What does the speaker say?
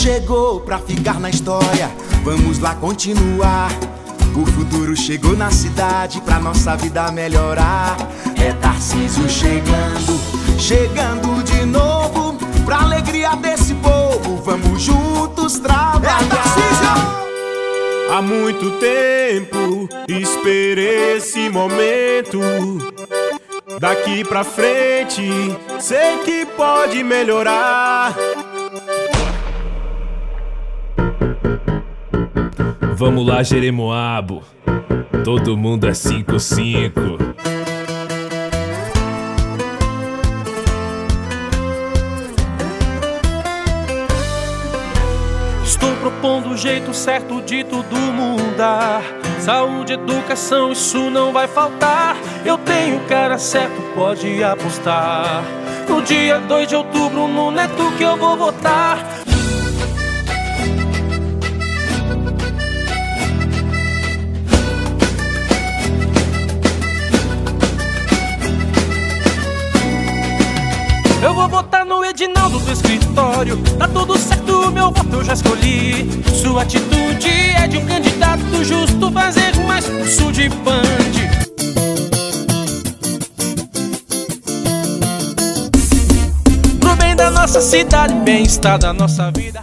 chegou pra ficar na história. Vamos lá continuar. O futuro chegou na cidade pra nossa vida melhorar. É Tarcísio chegando, chegando de novo. Pra alegria desse povo, vamos juntos trabalhar. É Tarcísio! Há muito tempo esperei esse momento. Daqui pra frente, sei que pode melhorar. Vamos lá, Jeremoabo. Todo mundo é 5-5. Estou propondo o jeito certo de tudo mudar. Saúde, educação, isso não vai faltar. Eu tenho o cara certo, pode apostar. No dia 2 de outubro, no neto que eu vou votar. Eu vou votar no Edinaldo do escritório. Tá tudo certo, meu voto eu já escolhi. Sua atitude é de um candidato justo fazer mais curso de band. Pro bem da nossa cidade, bem-estar da nossa vida.